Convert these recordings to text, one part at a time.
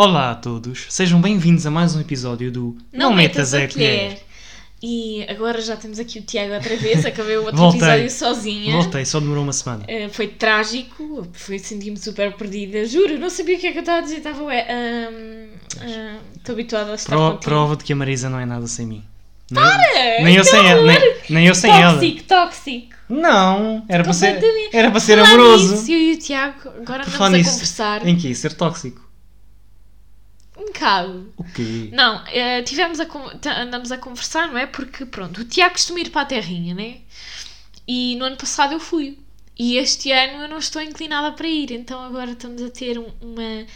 Olá a todos, sejam bem-vindos a mais um episódio do Não, metas a colher. E agora já temos aqui o Tiago outra vez, acabei o outro Voltei. episódio sozinha. Voltei, só demorou uma semana. Uh, foi trágico, foi senti-me super perdida. Juro, não sabia o que é que eu estava a dizer. Estava, ué, hum, hum, estou habituada a estar Pro- contigo. prova de que a Marisa não é nada sem mim. Nem, Para! nem eu sem ela, nem, nem eu sem ela. Tóxico, tóxico. Não, era para ser, Completamente. era para ser Falar amoroso. nisso, eu e o Tiago agora Por andamos falar a nisso, conversar Em que? Ser tóxico. Bocado. O quê? Não, eh, tivemos a, andamos a conversar, não é? Porque, pronto, o Tiago costuma ir para a terrinha, né? E no ano passado eu fui. E este ano eu não estou inclinada para ir, então agora estamos a ter um- uma.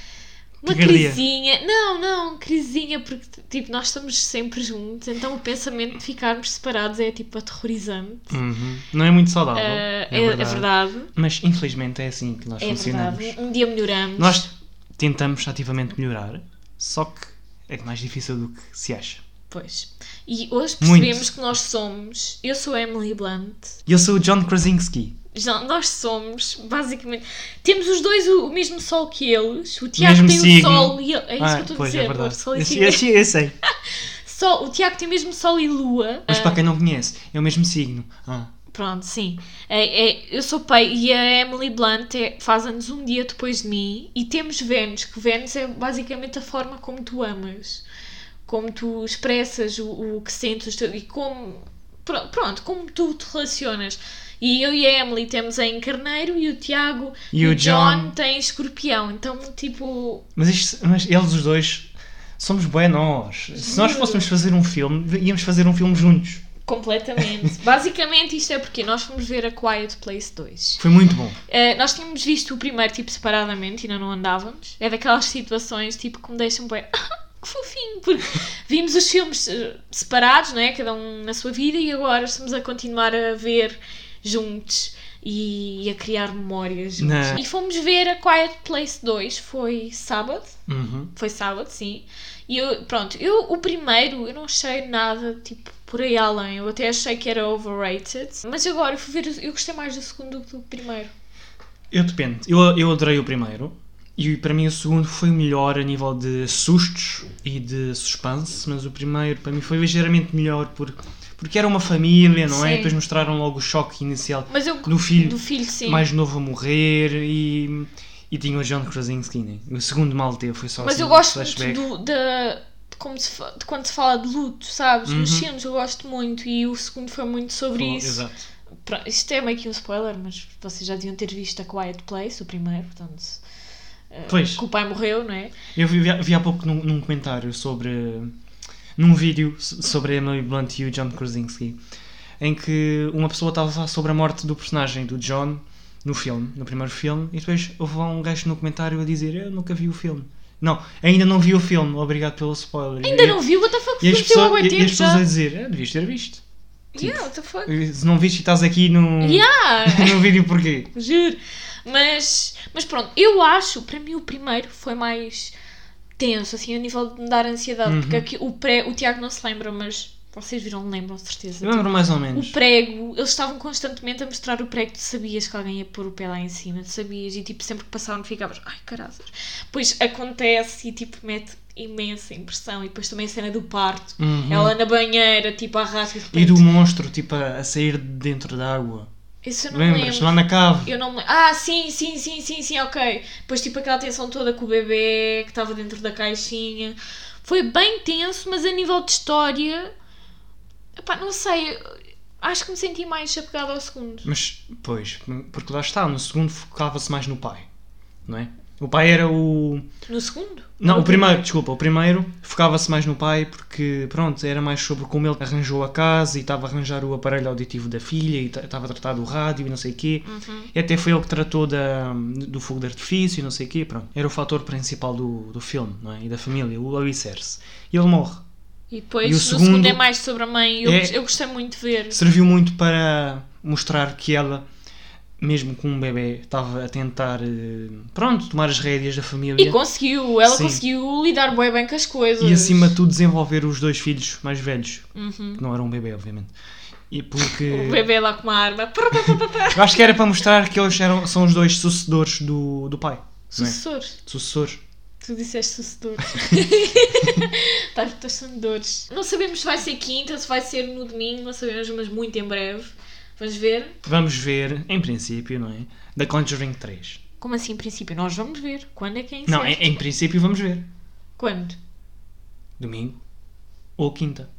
Uma crisinha. Não, não, crisinha, porque tipo, nós estamos sempre juntos, então o pensamento de ficarmos separados é tipo aterrorizante. Uhum. Não é muito saudável. Eh, é, verdade. verdade. Mas infelizmente é assim que nós É funcionamos. verdade. Um dia melhoramos. Nós tentamos ativamente melhorar, só que é mais difícil do que se acha. Pois. E hoje Muito. percebemos que nós somos. Eu sou a Emily Blunt. E eu sou o John Krasinski. Já, nós somos, basicamente. Temos os dois o, o mesmo sol que eles. O Tiago tem signo. o sol e. É isso ah, que eu estou a pois, dizer. é verdade. sol e Eu, eu, eu sei. Sol- o Tiago tem mesmo sol e lua. Mas Ah, para quem não conhece, é o mesmo signo. Ah, Pronto, sim. É, é- eu sou pai e a Emily Blunt é- faz anos um dia depois de mim. E temos Vênus, que Vênus é basicamente a forma como tu amas. Como tu expressas o, o que sentes teus- e como. pro- Pronto, como tu te relacionas. E eu e a Emily temos em Carneiro e o Tiago E o John- tem escorpião. Então, tipo. mas, isto, mas eles os dois somos bué nós. Se nós fôssemos fazer um filme, íamos fazer um filme juntos. Completamente. Basicamente, isto é porque nós fomos ver a Quiet Place 2. Foi muito bom. Uh, nós tínhamos visto o primeiro tipo separadamente e ainda não andávamos. É daquelas situações tipo que me deixam bem. que fofinho, porque vimos os filmes uh, separados, não é? Cada um na sua vida e agora estamos a continuar a ver juntos e, a criar memórias juntos. Na- E fomos ver a Quiet Place 2, foi sábado. Uhum. Foi sábado, sim. E eu, pronto, eu o primeiro eu não achei nada tipo por aí além. Eu até achei que era overrated. Mas agora eu fui ver, eu gostei mais do segundo do que do primeiro. Eu depende. Eu, eu adorei o primeiro. E para mim o segundo foi o melhor a nível de sustos e de suspense, mas o primeiro para mim foi ligeiramente melhor por, porque era uma família, não é? Sim. Depois mostraram logo o choque inicial Mas eu do filho, do filho mais novo a morrer e, e tinha o John Krasinski. Né? O segundo mal teve foi só Mas assim, eu gosto muito flashback. do, da- de, como se de quando se fala de luto, sabes? Nos Uhum. filmes eu gosto muito e o segundo foi muito sobre isso. Exato. Pronto, isto é meio que um spoiler, mas vocês já deviam ter visto a Quiet Place, o primeiro, portanto. eh, Pois. Que o pai morreu, não é? Eu vi, vi há pouco num, num comentário sobre. num vídeo so- sobre a Emily Blunt e o John Krasinski, em que uma pessoa estava a falar sobre a morte do personagem do John no filme, no primeiro filme, e depois houve lá um gajo no comentário a dizer: Eu nunca vi o filme. Não, ainda não vi o filme, obrigado pelo spoiler. Ainda E- não viu? What the fuck? E as pessoas, e, e as pessoas a dizer: é, Devias ter visto. Yeah, what the fuck? Se não viste e estás aqui no, Yeah! no vídeo porquê? Juro. Mas, mas pronto, eu acho, para mim o primeiro foi mais tenso, assim, a nível de me dar ansiedade. Uhum. Porque aqui, o, pré, o Tiago não se lembra, mas vocês viram, lembram, certeza. Eu lembro mais ou menos. o prego, eles estavam constantemente a mostrar o prego, tu sabias que alguém ia pôr o pé lá em cima, tu sabias, e tipo, sempre que passavam ficavas, ai caralho. Pois acontece e tipo, mete imensa impressão. E depois também a cena do parto, Uhum. ela na banheira, tipo, a e E do monstro, tipo, a, a sair de dentro da água. Isso eu não Lembras? lembro. Lá na cave. Eu não me... Ah, sim, sim, sim, sim, sim, ok. Depois, tipo, aquela tensão toda com o bebê que estava dentro da caixinha. Foi bem tenso, mas a nível de história. Epá, não sei. Acho que me senti mais apegada ao segundo. Mas, pois, porque lá está, no segundo focava-se mais no pai, não é? O pai era o. No segundo? Não, No o primeiro, desculpa, o primeiro focava-se mais no pai porque, pronto, era mais sobre como ele arranjou a casa e estava a arranjar o aparelho auditivo da filha e ta- estava a tratar do rádio e não sei o quê. Uhum. E até foi ele que tratou da, do fogo de artifício e não sei o quê, pronto. Era o fator principal do, do filme, não é? E da família, o alicerce. E ele morre. E depois, E o no segundo segundo é mais sobre a mãe. Eu, é- eu gostei muito de ver. Serviu muito para mostrar que ela, mesmo com um bebê, estava a tentar, eh, pronto, tomar as rédeas da família. E conseguiu. Ela Sim. conseguiu lidar bem, bem com as coisas. E acima de tudo desenvolver os dois filhos mais velhos, Uhum. que não eram um bebê, obviamente. E porque O bebê lá com uma arma. eu acho que era para mostrar que eles eram, são os dois sucedores do, do pai. não é? Sucessor. Sucessores. Tu disseste sucedores. Estás todos sonadores. Não sabemos se vai ser quinta, se vai ser no domingo, não sabemos, mas muito em breve. Vamos ver. Vamos ver, em princípio, não é? Da Conjuring 3. Como assim, em princípio? Nós vamos ver. Quando é que é em Não, em, em princípio vamos ver. Quando? Domingo ou quinta.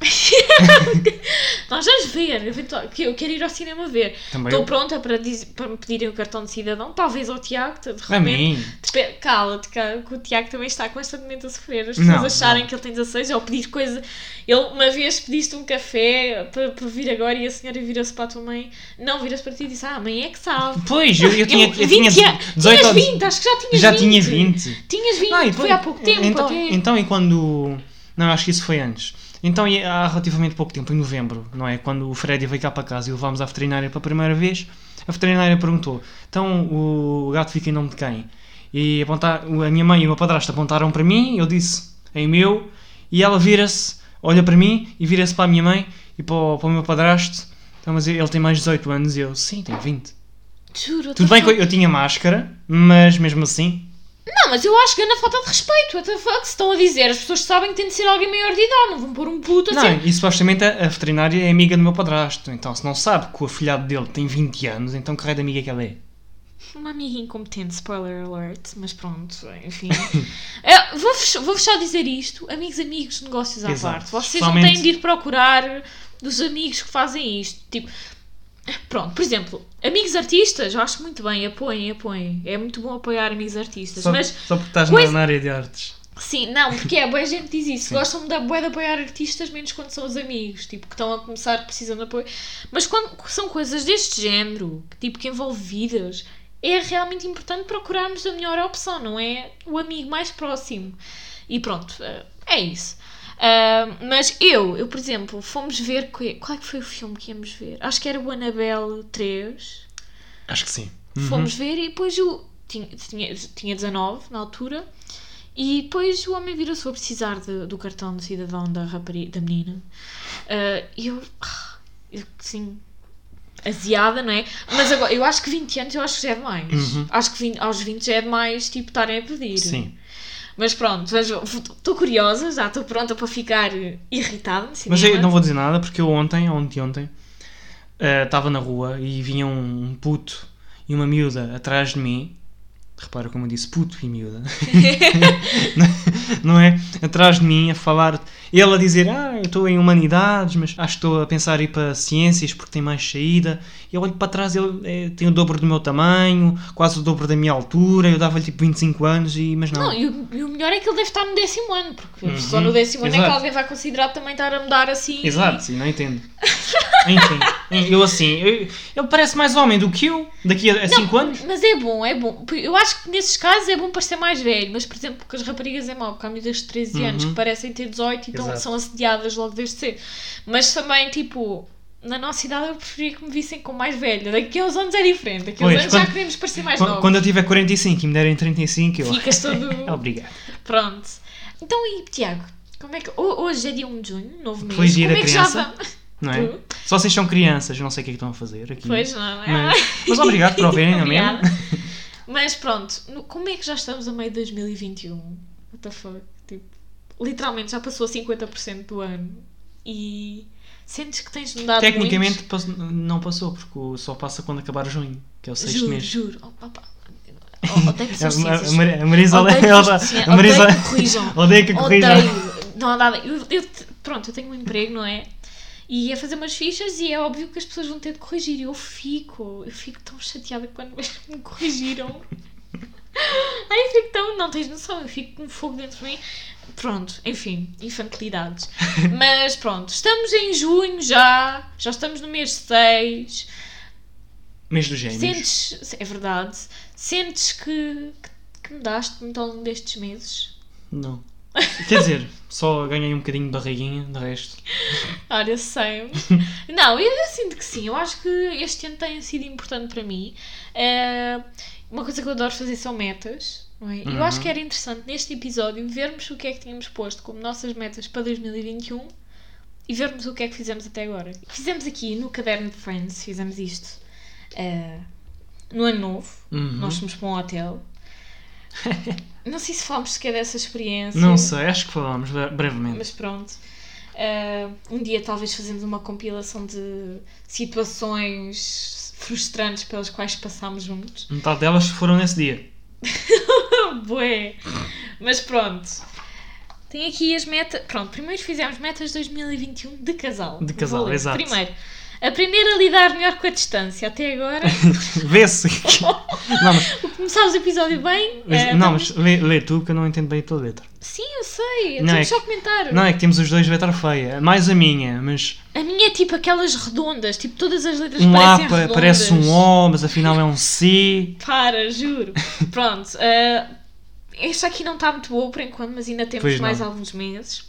Nós vamos ver. Eu quero ir ao cinema ver. Também Estou eu. pronta para, dizer, para me pedirem o cartão de cidadão. Talvez ao Tiago, de A repente. mim. Despe- Cala-te, cala, que o Tiago também está constantemente a sofrer. As Não, pessoas acharem não. que ele tem 16 ou pedir coisa. Ele uma vez pediste um café para, para vir agora e a senhora virou-se para a tua mãe. Não, virou-se para ti e disse: Ah, a mãe é que sabe. Pois, eu, eu tinha, eu, 20 tinha anos. 18 Tinhas anos. 20, acho que já tinhas Já 20. tinha 20. Tinhas 20, Não, foi depois- há pouco tempo. Então, ok. então e quando. Não, acho que isso foi antes. Então, há relativamente pouco tempo, em novembro, não é? Quando o Freddy veio cá para casa e o levámos à veterinária pela primeira vez, a veterinária perguntou: então o gato fica em nome de quem? E apontar, a minha mãe e o meu padrasto apontaram para mim, eu disse em meu, e ela vira-se, olha para mim e vira-se para a minha mãe e para o, para o meu padrasto. Então, mas ele tem mais de 18 anos e eu, sim, tem 20. Juro, Tudo bem que que eu, eu tinha máscara, mas mesmo assim, Não, mas eu acho que é na falta de respeito. What the fuck? Se estão a dizer, as pessoas sabem que tem de ser alguém maior de idade, não vão pôr um puto Não, assim. e supostamente a, a veterinária é amiga do meu padrasto. Então, se não sabe que o afilhado dele tem 20 anos, então que raio de amiga é que ela é? Uma amiga incompetente, spoiler alert, mas pronto, enfim. É, vou-vos vou só dizer isto: amigos, amigos, negócios à Exato. parte. Vocês não Especialmente- têm de ir procurar dos amigos que fazem isto. Tipo, pronto, por exemplo, amigos artistas, eu acho muito bem, apoiem, apoiem. É muito bom apoiar amigos artistas. Só, mas só porque estás coisa- na, área de artes. Sim, não, porque é, boa gente diz isso. Sim. Gostam da bué de apoiar artistas, menos quando são os amigos, tipo, que estão a começar, precisam de apoio. Mas quando são coisas deste género, tipo, que envolve vidas, é realmente importante procurarmos a melhor opção, não é o amigo mais próximo. E pronto, eh, é isso. Ah, mas eu, eu, por exemplo, fomos ver. Qual é que foi o filme que íamos ver? Acho que era o Annabelle 3. Acho que sim. Fomos ver e depois o. Tinha, tinha, tinha 19 na altura. E depois o homem virou-se a precisar de- do cartão de cidadão da, rapariga, da menina. Ah, E eu. ah, eu sim. Aziada, não é? Mas agora, eu acho que 20 anos eu acho que já é demais. Uhum. Acho que 20 aos 20 já é demais, tipo, estarem a pedir. Sim. Mas pronto, estou curiosa, já estou pronta para ficar irritada no Mas eu não vou dizer nada porque eu ontem, ontem, ontem, eh, estava na rua e vinha um puto e uma miúda atrás de mim. Repara como eu disse puto e miúda. não é? Atrás de mim a falar. Ele a dizer, ah, eu estou em humanidades, mas acho que estou a pensar em ir para ciências porque tem mais saída. E eu olho para trás, ele eh, tem o dobro do meu tamanho, quase o dobro da minha altura. Eu dava-lhe tipo 25 anos, e, mas não. Não, e o, e o melhor é que ele deve estar no décimo ano, porque Uhum, só no décimo ano é que alguém vai considerar também estar a mudar assim. Exato, sim, não entendo. Enfim, eu assim, eu- ele parece mais homem do que eu daqui a 5 anos. Mas é bom, é bom. Eu acho que nesses casos é bom parecer mais velho, mas por exemplo, porque as raparigas é mau, porque há miúdas de 13 anos Uhum. que parecem ter 18 e então são assediadas logo desde cedo. Mas também, tipo, na nossa idade eu preferia que me vissem como mais velha. Daqui a uns anos é diferente, daqui a uns Pois, anos já quando- queremos parecer mais Quando, novos. quando eu tiver 45 e me derem 35, eu. Ficas todo. Obrigado. Pronto. Então e Tiago, como é que. ho- Hoje é dia 1 de junho, novo mês. Feliz dia como da é que já criança. Não é? Tu? Só vocês são crianças, não sei o que é que estão a fazer aqui. Pois não, é? Mas, mas obrigado por ouvirem, não é? Obrigada. Mas pronto, como é que já estamos a meio de 2021? What the fuck? Tipo, literalmente já passou 50% do ano e sentes que tens mudado Tecnicamente pass- não passou, porque só passa quando acabar junho, que é o muito. sexto Juro, mês. juro. Oh, opa. Oh, odeio pessoas a, Marisa Odeio Odeio que corrijam. odeia que corrijam. Odeio. Não nada. Eu, eu- pronto, eu tenho um emprego, não é? E ia fazer umas fichas e é óbvio que as pessoas vão ter de corrigir. E eu fico, eu fico tão chateada quando me corrigiram. Ai, eu fico tão. Não tens noção, eu fico com fogo dentro de mim. Pronto, enfim, infantilidades. Mas pronto, estamos em junho já, já estamos no mês 6. Mês dos gêmeos. Sentes, é verdade, sentes que, que, que mudaste muito ao longo destes meses? Não. Quer dizer, só ganhei um bocadinho de barriguinha, de resto. Olha, sei. Não, eu, eu sinto que sim. Eu acho que este ano tem sido importante para mim. Eh, uma coisa que eu adoro fazer são metas. Não é? Eu Uhum. acho que era interessante neste episódio vermos o que é que tínhamos posto como nossas metas para 2021 e vermos o que é que fizemos até agora. Fizemos aqui no caderno de Friends, fizemos isto eh, no ano novo. Uhum. Nós fomos para um hotel. Não sei se falámos sequer dessa experiência. Não sei, acho que falámos bre- brevemente. Mas pronto. Ah, um dia talvez fazemos uma compilação de situações frustrantes pelas quais passámos juntos. Metade delas foram nesse dia. Bué! Mas pronto. Tem aqui as metas. Pronto, primeiro fizemos metas 2021 de casal. De casal, exato. Primeiro, aprender a lidar melhor com a distância. Até agora, Vê-se. mas, começámos o episódio bem. mas- ah, não, mas lê, lê tu que eu não entendo bem a tua letra. Sim, eu sei. Não, é só que- comentar. Não, é que temos os dois letra feia. Mais a minha, mas A minha é tipo aquelas redondas, tipo todas as letras um parecem pa- redondas. parece um O, mas afinal é um C. Para, juro. Pronto. ah, esta aqui não está muito boa por enquanto, mas ainda temos mais alguns meses.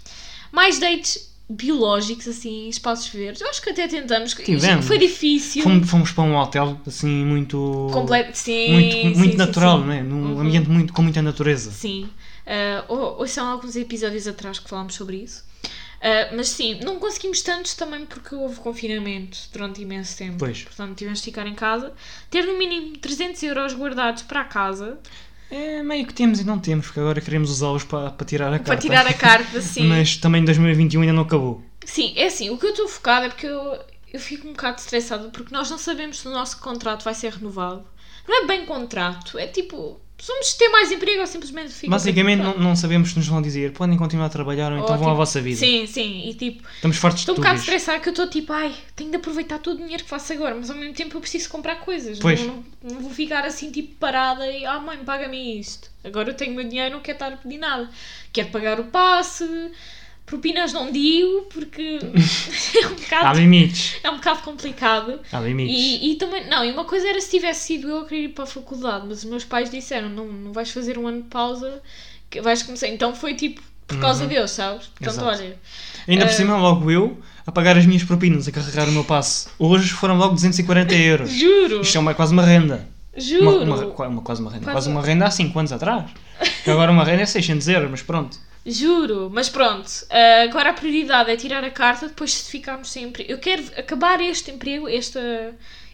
Mais dates biológicos, assim, espaços verdes. Eu acho que até tentamos. Tivemos. Foi difícil. Fomos, fomos para um hotel assim muito. Completo. Sim, muito, sim, muito sim, natural, sim. não é? Num Uhum. ambiente muito, com muita natureza. Sim. Uh, ou, ou são alguns episódios atrás que falámos sobre isso. Uh, mas sim, não conseguimos tantos também porque houve confinamento durante imenso tempo. Pois. Portanto, tivemos de ficar em casa. Ter no mínimo 300 euros guardados para a casa. É meio que temos e não temos, porque agora queremos usá-los para, para tirar a carta. Para tirar a carta, sim. Mas também 2021 ainda não acabou. Sim, é assim, o que eu estou focada é porque eu, eu fico um bocado estressada porque nós não sabemos se o nosso contrato vai ser renovado. Não é bem contrato, é tipo, vamos ter mais emprego ou simplesmente fica. Basicamente não, não sabemos se nos vão dizer podem continuar a trabalhar ou então Ou, vão à tipo, vossa vida. Sim, sim, e tipo, Estamos fartos de estou um bocado estressada que eu estou tipo, ai, tenho de aproveitar todo o dinheiro que faço agora, mas ao mesmo tempo eu preciso comprar coisas. Pois. Não, não, não vou ficar assim tipo parada e, ah mãe, paga-me isto. Agora eu tenho o meu dinheiro, não quero estar a pedir nada. Quero pagar o passe, propinas não digo, porque é um Há bocado limites. é um bocado complicado. Há limites. E, e também, não, e uma coisa era se tivesse sido eu a querer ir para a faculdade, mas os meus pais disseram: não, não vais fazer um ano de pausa, que vais começar. Então foi tipo, por causa Uhum. deles, sabes? Portanto, Exato. olha, Ainda por eh, cima, logo eu a pagar as minhas propinas, a carregar o meu passe. Hoje foram logo 240 euros. juro, Isto é uma, quase uma renda. juro. Uma, uma- uma- quase uma renda. Quase Quase uma- renda há 5 anos atrás. Agora uma renda é 600 euros, mas pronto. Juro, mas pronto, ah, agora a prioridade é tirar a carta, depois se ficarmos sem emprego. Eu quero acabar este emprego, este,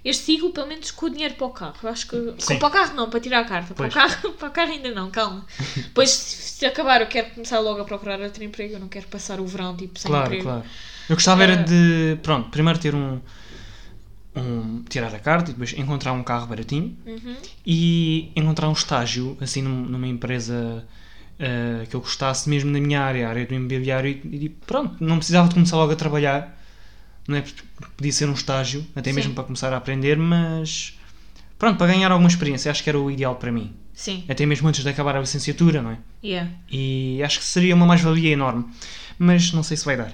este ciclo, pelo menos com o dinheiro para o carro. Eu acho que. Sim. Para o carro não, para tirar a carta. Para o, carro, para o carro ainda não, calma. Depois, se, acabar, eu quero começar logo a procurar outro emprego. Eu não quero passar o verão tipo sem Claro, emprego. claro. Eu gostava era Eh, de, pronto, primeiro ter um, um- tirar a carta e depois encontrar um carro baratinho Uhum. e encontrar um estágio, assim, num- numa empresa eh, que eu gostasse mesmo na minha área, a área do imobiliário e, e pronto, não precisava de começar logo a trabalhar, não é? Podia ser um estágio, até Sim. mesmo para começar a aprender, mas pronto, para ganhar alguma experiência, acho que era o ideal para mim. Sim, Até mesmo antes de acabar a licenciatura, não é? yeah. E acho que seria uma mais-valia enorme, mas não sei se vai dar.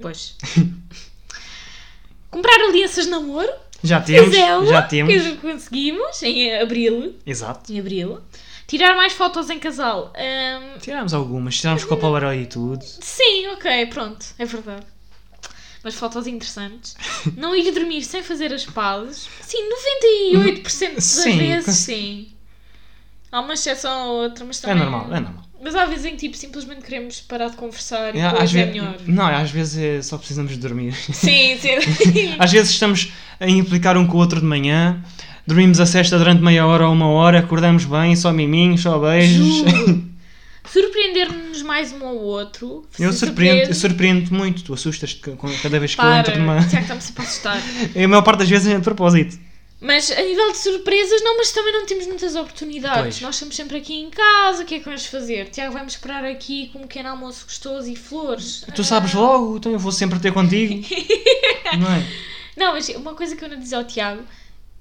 Pois. Comprar alianças de namoro. Já temos, Fizemos, já temos. que conseguimos em abril. Exato. Em abril. Tirar mais fotos em casal. Ahm, Tirámos algumas, tirámos com a Polaroid e tudo. sim, ok, pronto, é verdade. Mas fotos interessantes. Não ir dormir sem fazer as pazes. Sim, 98% das Sim, vezes, cons- sim. Há uma exceção ou outra, mas É também. normal, é normal. Mas há vezes em que tipo, simplesmente queremos parar de conversar e É, depois é melhor. Não, às vezes é só precisamos de dormir. Sim, sim. Às vezes estamos a implicar um com o outro de manhã, dormimos a cesta durante meia hora ou uma hora, acordamos bem, só miminhos, só beijos. Surpreender-nos mais um ao outro. Eu surpreendo, eu surpreendo muito, tu assustas-te com- cada vez que eu Para, entro numa. Tiago está-me sempre a assustar. A maior parte das vezes é de propósito. Mas a nível de surpresas, não, mas também não temos muitas oportunidades. Pois. Nós estamos sempre aqui em casa, o que é que vamos fazer? Tiago, vamos esperar aqui com um pequeno almoço gostoso e flores. Tu sabes logo, então eu vou sempre ter contigo. Não é? Não, mas uma coisa que eu não dizia ao Tiago,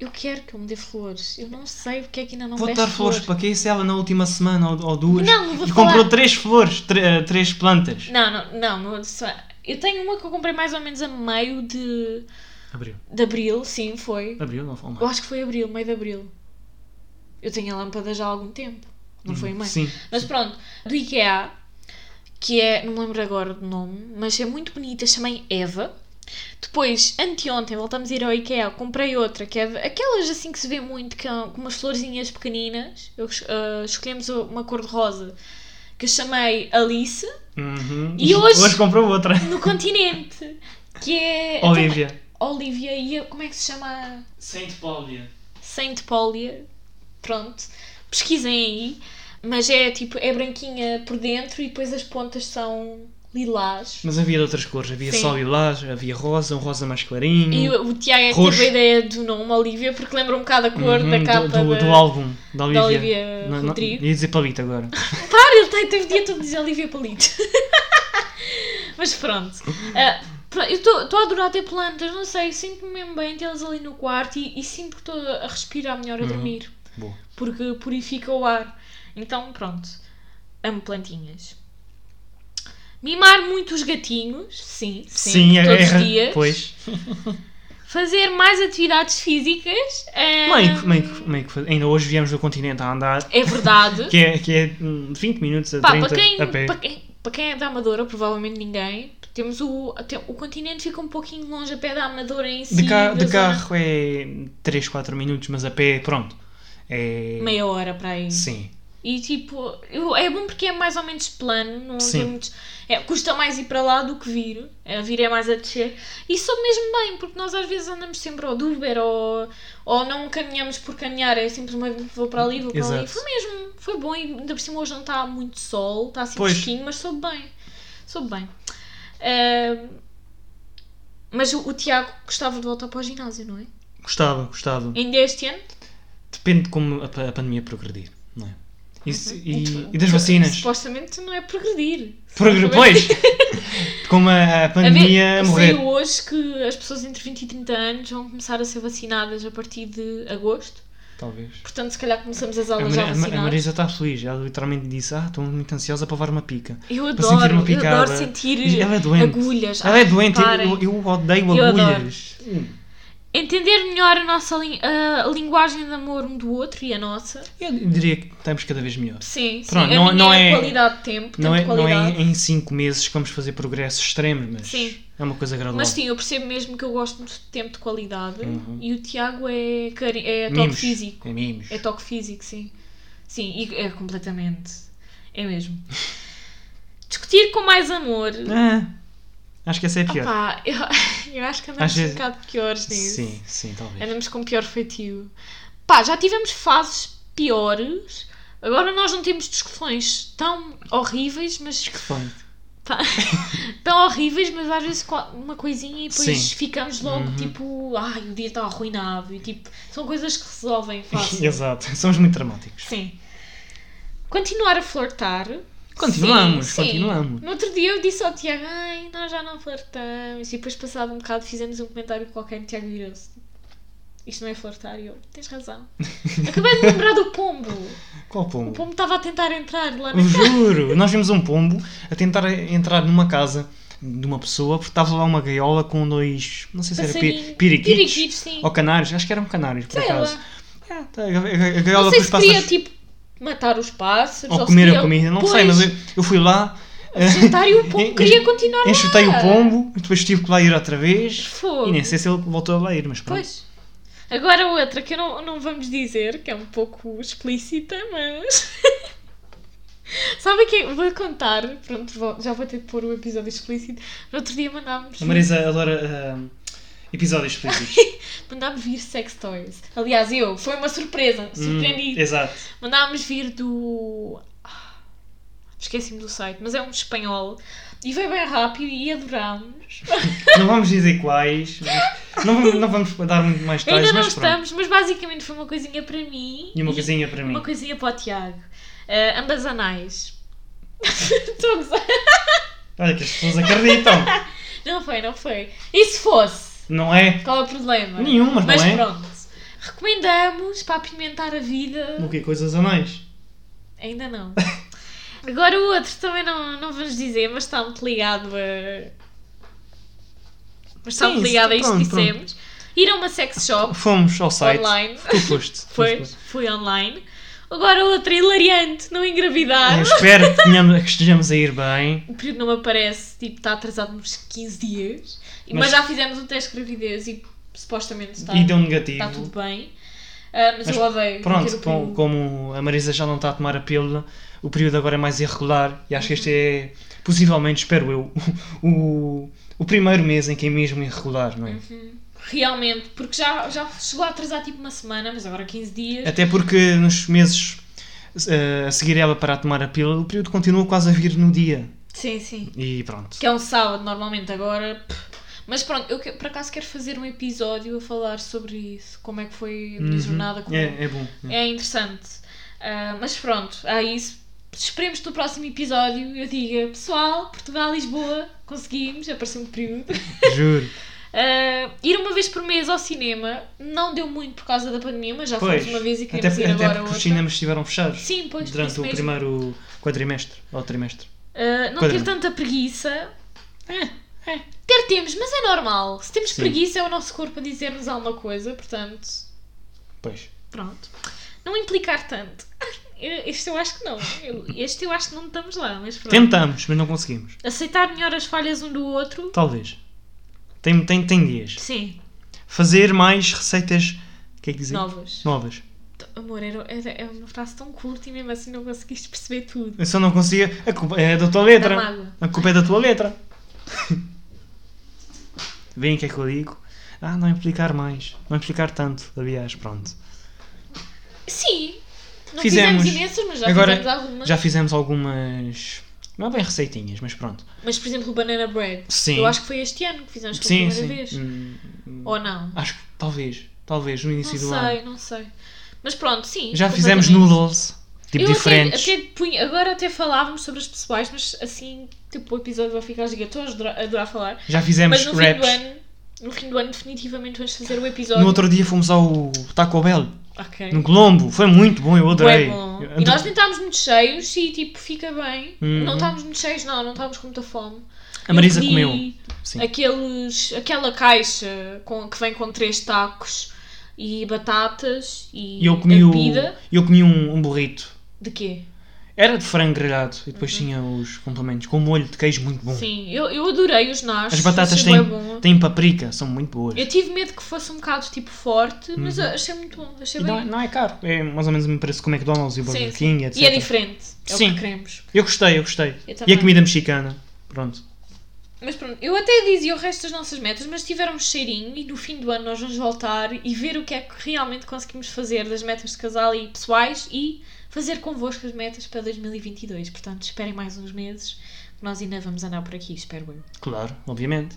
eu quero que ele me dê flores. Eu não sei porque é que ainda não Vou dar flores para quê? Se ela na última semana ou, ou duas Não, vou e falar. comprou três flores, eh, três plantas. Não, não, não, Eu tenho uma que eu comprei mais ou menos a meio de, Abril. de abril, sim, foi. Abril, não foi Eu mal. acho que foi abril, meio de abril. Eu tenho a lâmpada já há algum tempo. Não foi em meio. Sim. Mas pronto, do IKEA, que é, não me lembro agora do nome, mas é muito bonita, chamei Eva. Depois, anteontem, voltamos a ir ao IKEA, comprei outra, que é aquelas assim que se vê muito, que é com umas florzinhas pequeninas. Eu, ah, escolhemos uma cor de rosa, que eu chamei Alice, Uhum. E hoje- Hoje comprou outra. no continente, que é... Olivia. Olivia, e a- como é que se chama? Saint Paulia. Saint Paulia. Pronto. Pesquisem aí. mas é tipo, é branquinha por dentro e depois as pontas são lilás. Mas havia de outras cores. Havia Sim. só lilás, havia rosa, um rosa mais clarinho. E o, o Tiago é que teve a ideia do nome Olivia porque lembra um bocado a cor Uhum, da do- capa do, da, do álbum da Olivia. Olivia Não- não- Rodrigo. ia dizer palito agora. Para, ele tem, teve o dia todo a dizer Olivia Palito. Mas pronto. Pro- eu estou a adorar ter plantas, não sei, sinto-me mesmo bem tê-las ali no quarto e, e sinto que estou a respirar melhor a Uhum. dormir. Boa. Porque purifica o ar. Então, pronto. Amo plantinhas. Mimar muito os gatinhos, sim, sim, é, todos é- os dias. Pois. Fazer mais atividades físicas. Meio, que- meio, que- meio que ainda hoje viemos do continente a andar, É verdade. que é, que é hum, 20 minutos a Pá, 30 para quem, a pé. para, quem, para quem é da Amadora, provavelmente ninguém, temos o, até, o continente fica um pouquinho longe a pé da Amadora em si. De, ca- de carro é 3, 4 minutos, mas a pé, pronto. É. Meia hora para aí. Sim. E tipo, eu- é bom porque é mais ou menos plano, não Sim. tem muitos. É, custa mais ir para lá do que vir. É, vir é mais a descer. E soube mesmo bem, porque nós às vezes andamos sempre ao Uber ou, ou não caminhamos por caminhar, é simplesmente vou para ali, vou para ali. Exato. Foi mesmo, foi bom. E ainda por cima hoje não está muito sol, está assim Pois. fresquinho, mas soube bem. Soube bem. Ah, mas o, o Tiago gostava de voltar para o ginásio, não é? Gostava, gostava. Ainda este ano? Depende de como a, a pandemia progredir, é? Isso- e, Tu- e das vacinas. Supostamente não é progredir. Progr- Pois! como a, a A pandemia ver, morrer. saiu hoje que as pessoas entre 20 e 30 anos vão começar a ser vacinadas a partir de agosto. Talvez. Portanto, se calhar começamos as A, aulas já a, Ma- a vacinadas. Marisa está feliz. Ela literalmente disse: Ah, estou muito ansiosa para levar uma pica. Eu para sentir adoro, uma eu picada. adoro sentir Ela é doente. agulhas. Ela é doente, eu, eu odeio Eu adoro. Entender melhor a nossa a linguagem de amor um do outro e a nossa. Eu diria que estamos cada vez melhor. Sim, sim. Pronto, a não- minha não é- qualidade de tempo, Não tempo é, de não é qualidade. em 5 meses que vamos fazer progressos extremos, mas Sim. é uma coisa gradual. Mas sim, eu percebo mesmo que eu gosto muito de tempo de qualidade Uhum. e o Tiago é, cari- é toque Mimos. físico. É mimos. É toque físico, sim. Sim, e é completamente. É mesmo. Discutir com mais amor. Ah, acho que essa é a pior. Opá, eu, eu acho que andamos vezes- um bocado piores nisso. sim, sim, talvez. Andamos com pior feitio. Pá, já tivemos fases piores. Agora nós não temos discussões tão horríveis, mas. Pá, tão horríveis, mas às vezes uma coisinha e depois Sim. ficamos logo Uhum. tipo, ai, o dia está arruinado. E tipo, são coisas que resolvem fácil. Exato, somos muito dramáticos. Sim. Continuar a flertar. Continuamos, Sim, sim. continuamos. No outro dia eu disse ao Tiago, ai, nós já não flertamos. E depois, passado um bocado, fizemos um comentário qualquer e o Tiago virou-se. Isto não é flertar. E eu, tens razão. Acabei de lembrar do pombo. Qual O pombo? pombo estava a tentar entrar lá na juro, nós vimos um pombo a tentar entrar numa casa de uma pessoa porque estava lá uma gaiola com dois, não sei se era Passarinho. piriquitos Piriquitos, sim. ou canários, acho que eram canários por Sei acaso. lá. É, tá, a, gaiola Não sei se queria, tipo, matar os pássaros. ou comer a comida, não Pois, sei, mas eu, eu fui lá, Jantar e o pombo En- queria continuar enxutei o pombo, depois tive que lá ir outra vez Fogo. e nem sei se ele voltou a lá ir, mas pronto. Pois. Agora outra que eu não, não vamos dizer, que é um pouco explícita, mas. Sabe que vou contar, pronto, vou- já vou ter de pôr o episódio explícito. No outro dia mandámos, A Marisa adora ah, episódios explícitos. mandámos vir sex toys. Aliás, eu, foi uma surpresa, surpreendi. Hum, exato. Mandámos vir do. Ah, Esqueci-me do site, mas é um espanhol. E veio bem rápido e adorámos. Não vamos dizer quais, não, vamos, não vamos dar muito mais detalhes, Ainda não estamos, mas basicamente foi uma coisinha para mim. E uma coisinha para mim. Uma coisinha para o Tiago. Ah, ambas anais. Estou a gozar. Olha que as pessoas acreditam. Não foi, não foi. E se fosse? Não é? Qual é o problema? Nenhum, mas, Mas não é? pronto. Recomendamos para apimentar a vida. O quê? Coisas anéis? Ainda não. Agora o outro também não, não vamos dizer, mas está muito ligado a. Mas está muito ligado a isto que pronto, pronto. dissemos. Ir a uma sex shop Fomos ao site. online. Tu foste. Foi, fui online. Agora outra hilariante, não engravidar. Eu espero que, tenhamos- que estejamos a ir bem. O período não me aparece, tipo, está atrasado uns 15 dias. Mas- Mas, já fizemos um teste de gravidez e supostamente está, E deu negativo. está tudo bem. Ah, mas, Mas eu odeio. Pronto, o com- como a Marisa já não está a tomar a pílula, o período agora é mais irregular e acho que este é, possivelmente, espero eu, o, o primeiro mês em que é mesmo irregular, não é? Realmente, porque já, já chegou a atrasar tipo uma semana, mas agora 15 dias. Até porque nos meses eh, a seguir ela para tomar a pílula, o período continua quase a vir no dia. Sim, sim. E pronto. Que é um sábado, normalmente, agora. pff. Mas pronto, eu por acaso quero fazer um episódio a falar sobre isso. Como é que foi a minha Uhum. jornada com É, é bom. é. É interessante. Ah, mas pronto, é isso. Esperemos que no próximo episódio eu diga: Pessoal, Portugal, Lisboa, conseguimos, apareceu um período. Juro. Ah, ir uma vez por mês ao cinema não deu muito por causa da pandemia, mas já Pois. fomos uma vez e Até, queremos ir até agora porque outra. os cinemas estiveram fechados Sim, pois, durante o mesmo. primeiro quadrimestre ou trimestre. Ah, não ter tanta preguiça. É, é. Ter temos, mas é normal. Se temos Sim. preguiça é o nosso corpo a dizer-nos alguma coisa, portanto, Pois. pronto. Não implicar tanto. Este eu acho que não. Este eu acho que não estamos lá, mas pronto. Tentamos, mas não conseguimos. Aceitar melhor as falhas um do outro. Talvez. Tem, tem, tem dias. Sim, Fazer mais receitas. O que é que dizer? novas. Novas. Amor, era, era, é uma frase tão curta e mesmo assim não conseguiste perceber tudo. Eu só não conseguia. A culpa é da tua letra. A culpa é da tua letra. Vem o que é que eu digo? Ah, não implicar mais. Não implicar tanto, aliás, pronto. Sim, não Fizemos. fizemos, imensas, mas já Agora, fizemos algumas. Já fizemos algumas. Não é bem receitinhas, mas pronto. Mas, por exemplo, o Banana Bread. Sim. Eu acho que foi este ano que fizemos pela Sim, primeira sim. vez. Hum, Ou não? Acho que talvez. Talvez, no início Não do sei, ano. não sei. Mas pronto, sim. Já fizemos noodles. Tipo Eu diferentes. Até, até agora até falávamos sobre as pessoais, mas assim, tipo, o episódio vai ficar gigante. Estou a adorar, falar. Já fizemos Mas no fim, do raps. ano, no fim do ano, definitivamente vamos fazer o episódio. No outro dia fomos ao Taco Bell, Ok. no Colombo. Foi muito bom, eu adorei. Bom. E nós nem estávamos muito cheios e tipo, fica bem. Uhum. Não estávamos muito cheios, não, não estávamos com muita fome. A Marisa comeu. Sim. Aqueles, aquela caixa com, que vem com três tacos e batatas e E eu comi, o, eu comi um, um burrito. De quê? Era de frango grelhado e depois tinha os complementos com molho de queijo muito bom. Uhum. Sim, eu, eu adorei os nachos. As batatas têm, têm paprika, são muito boas. Eu tive medo que fosse um bocado tipo forte, mas Uhum. eu achei muito bom. Achei E bem. não, é- não é caro, é mais ou menos o preço com o McDonald's e o Burger Sim, King, sim. etc. E é diferente. É Sim. o que queremos. Eu gostei, eu gostei. Eu e a comida mexicana, pronto. Mas pronto, eu até dizia o resto das nossas metas, mas tivermos cheirinho e no fim do ano nós vamos voltar e ver o que é que realmente conseguimos fazer das metas de casal e pessoais e fazer convosco as metas para 2022. Portanto, esperem mais uns meses que nós ainda vamos andar por aqui, espero eu. Claro, obviamente.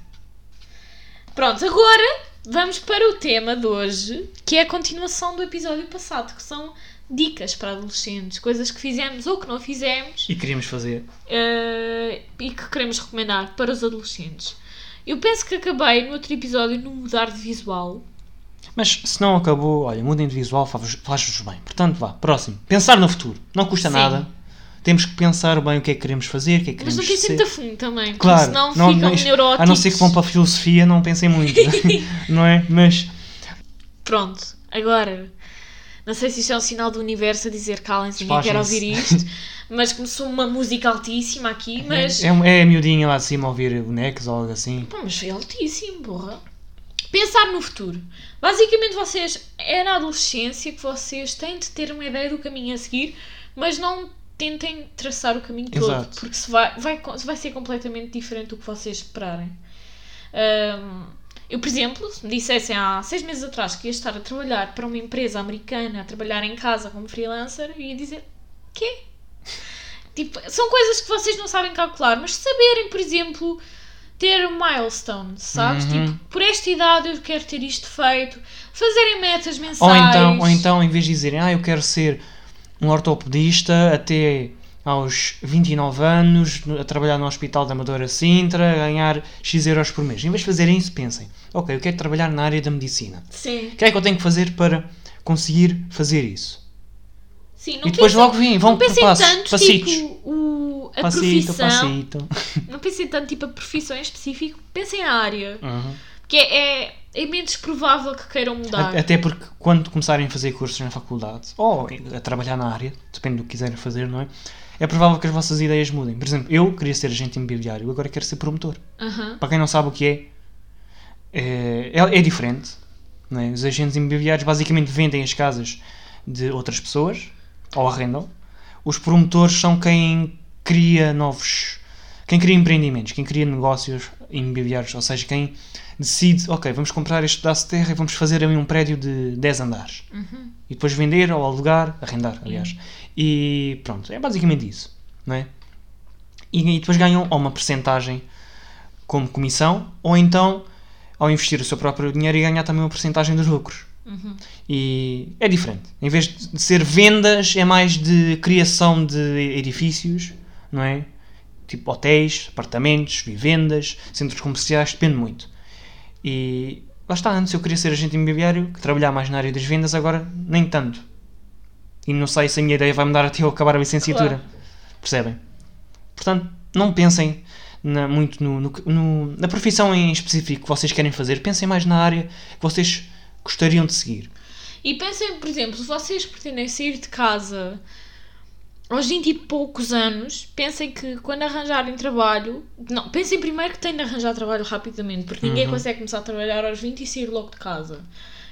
Pronto, agora vamos para o tema de hoje, que é a continuação do episódio passado, que são dicas para adolescentes, coisas que fizemos ou que não fizemos E queríamos fazer. eh, e que queremos recomendar para os adolescentes. Eu penso que acabei no outro episódio no mudar de visual. Mas se não acabou, olha, mudem de visual, faz- faz-vos bem. Portanto, vá, próximo. Pensar no futuro. Não custa Sim. nada. Temos que pensar bem o que é que queremos fazer, o que é que Mas queremos não tem muito fundo também, porque Claro, senão não, ficam neuróticos. a não ser que vão para a filosofia, não pensem muito, não é? Mas Pronto, agora, não sei se isto é um sinal do universo a dizer calem-se, ninguém quer ouvir isto, mas começou uma música altíssima aqui, mas... é, é a miudinha lá de cima a ouvir bonecos ou algo assim. Pá, mas foi altíssimo, porra. Pensar no futuro. Basicamente, vocês. É na adolescência que vocês têm de ter uma ideia do caminho a seguir, mas não tentem traçar o caminho todo, Exato. porque se vai, vai, vai ser completamente diferente do que vocês esperarem. Ahm, eu, por exemplo, se me dissessem há seis meses atrás que ia estar a trabalhar para uma empresa americana, a trabalhar em casa como freelancer, eu ia dizer: quê? Tipo, são coisas que vocês não sabem calcular, mas saberem, por exemplo, ter milestones, sabes? Uhum. Tipo, por esta idade eu quero ter isto feito, fazerem metas mensais. Ou então, ou então, em vez de dizerem, ah, eu quero ser um ortopedista até aos 29 anos, no- a trabalhar no Hospital da Amadora Sintra, a ganhar X euros por mês. Em vez de fazerem isso, pensem, ok, eu quero trabalhar na área da medicina. Sim, O que é que eu tenho que fazer para conseguir fazer isso? sim. Não e depois pensem, logo vêm, vão por passos, tanto, tipo, o, a Passito, profissão. passito. Não pensem tanto, tipo, a profissão em específico. Pensem na área. Uhum. Porque é, é, é menos provável que queiram mudar. Até porque quando começarem a fazer cursos na faculdade ou a trabalhar na área, depende do que quiserem fazer, não é? É provável que as vossas ideias mudem. Por exemplo, eu queria ser agente imobiliário, agora quero ser promotor. Aham. Para quem não sabe o que é, é, é- é diferente. é? Os agentes imobiliários basicamente vendem as casas de outras pessoas ou arrendam. Os promotores são quem cria novos quem cria empreendimentos, quem cria negócios imobiliários, ou seja, quem decide, ok, vamos comprar este pedaço de terra e vamos fazer ali um prédio de 10 andares. Uhum. E depois vender ou alugar, arrendar, aliás. E pronto, é basicamente isso, não é? E, e depois ganham ou uma percentagem como comissão, ou então, ao investir o seu próprio dinheiro e ganhar também uma percentagem dos lucros. Uhum. E é diferente. Em vez de ser vendas, é mais de criação de edifícios, não é? Tipo hotéis, apartamentos, vivendas, centros comerciais, depende muito. E lá está, antes eu queria ser agente imobiliário, trabalhar mais na área das vendas, agora nem tanto. E não sei se a minha ideia vai mudar até eu acabar a licenciatura. Claro. Percebem? Portanto, não pensem na- muito no- no- no- na profissão em específico que vocês querem fazer, pensem mais na área que vocês gostariam de seguir. E pensem, por exemplo, se vocês pretendem sair de casa aos 20 e poucos anos, pensem que quando arranjarem trabalho. Não, pensem primeiro que têm de arranjar trabalho rapidamente, porque ninguém Uhum. consegue começar a trabalhar aos 20 e sair logo de casa.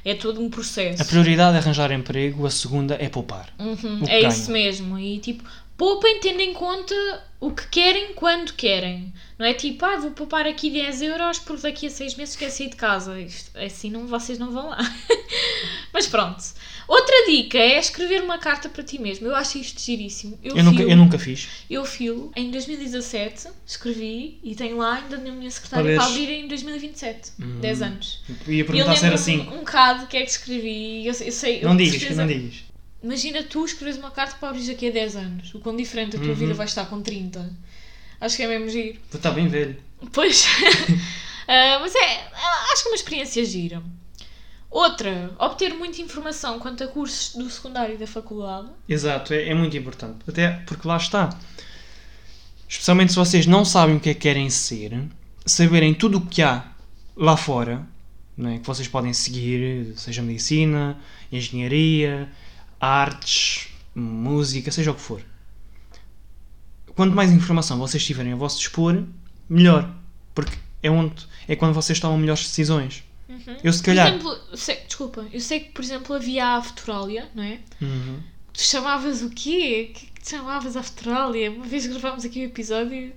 É todo um processo. A prioridade é arranjar emprego, a segunda é poupar. Uhum, é isso mesmo. E tipo, poupem tendo em conta o que querem quando querem. Não é tipo, ah, vou poupar aqui 10 euros porque daqui a 6 meses quero sair de casa. Isto, assim não, vocês não vão lá. Mas pronto. Outra dica é escrever uma carta para ti mesmo. Eu acho isto giríssimo. Eu, Eu nunca, filo- eu nunca fiz. eu filo em 2017, escrevi e tenho lá ainda na minha secretária Talvez. para abrir em 2027. 10 anos. Ia E eu perguntar se era assim. um bocado o que é que escrevi. Eu, eu sei, Não digas, certeza- não digas. Imagina tu escreves uma carta para abrir aqui a 10 anos. O quão diferente a tua Uhum. vida vai estar com 30. Acho que é mesmo giro. Tu está bem velho. Pois. Ah, mas é. Acho que é uma experiência gira. Outra, obter muita informação quanto a cursos do secundário e da faculdade. Exato, é, é muito importante. Até porque lá está. Especialmente se vocês não sabem o que é que querem ser, saberem tudo o que há lá fora, não é? que vocês podem seguir, seja medicina, engenharia, artes, música, seja o que for. Quanto mais informação vocês tiverem a vosso dispor, melhor. Porque é onde é quando vocês tomam melhores decisões. Eu se calhar. Por exemplo, sei- desculpa, eu sei que, por exemplo, havia a Futuralia, não é? Uhum. Tu chamavas o quê? O que é que tu chamavas a Futuralia? Uma vez gravámos aqui o episódio.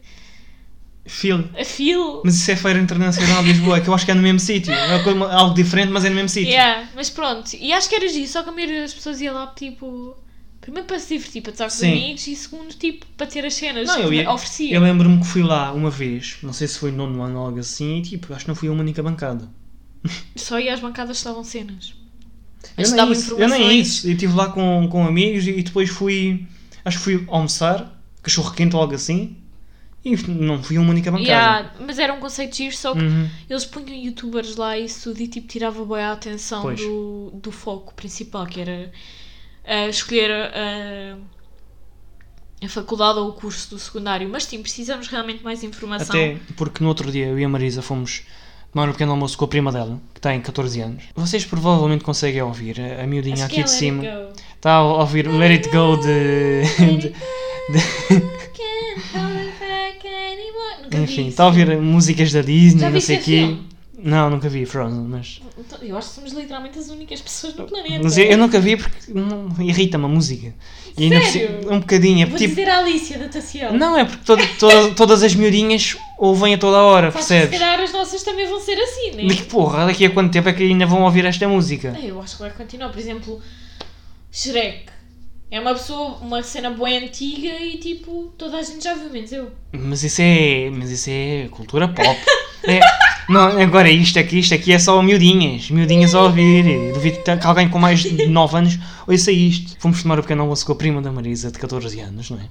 Phil, A Phil. Mas isso é Feira Internacional de Lisboa, que eu acho que é no mesmo sítio. É algo diferente, mas é no mesmo sítio. Yeah, mas pronto, e acho que era isso, só que a maioria das pessoas ia lá tipo. Primeiro para se divertir, para estar com os amigos e segundo, tipo, para ter as cenas Não, eu ia- oferecia. Eu lembro-me que fui lá uma vez, não sei se foi no nono ano ou algo assim, e tipo, acho que não fui a uma única bancada. Só ia às bancadas estavam cenas. Eu Mas nem, davam isso, eu nem isso. Eu estive lá com, com amigos e depois fui. Acho que fui almoçar, cachorro quente ou algo assim, e não fui a uma única bancada. Yeah, mas era um conceito giro, só que Uhum. eles punham youtubers lá e isso tudo e tipo, tirava bem a atenção Pois. do, do foco principal, que era ah, escolher a, a faculdade ou o curso do secundário. Mas sim, precisamos realmente mais informação. Até porque no outro dia eu e a Marisa fomos tomar um pequeno almoço com a prima dela, que tem 14 anos. Vocês provavelmente conseguem ouvir a, miudinha Acho aqui é de cima. Está a ouvir Let It Go de. enfim, está a ouvir músicas da Disney, não sei o quê. filme? Não, nunca vi Frozen, mas. Então, Eu acho que somos literalmente as únicas pessoas no planeta. Mas eu, eu nunca vi porque não- irrita-me a música. E ainda Sério? cima- um bocadinho. É Vou tipo, dizer a Alicia da Taciel. não, é porque toda- toda- todas as miudinhas ouvem a toda hora, Só que se percebes? calhar as nossas também vão ser assim, né? Que porra, daqui a quanto tempo é que ainda vão ouvir esta música? Eu acho que vai continuar. Por exemplo, Shrek. É uma pessoa, uma cena boa antiga e tipo, toda a gente já viu, menos eu. Mas isso é. Mas isso é cultura pop. É, não, agora isto aqui, isto aqui é só miudinhas. Miudinhas a ouvir. Duvido que alguém com mais de 9 anos ouça isto. Fomos tomar o pequeno almoço com a prima da Marisa de 14 anos, não é?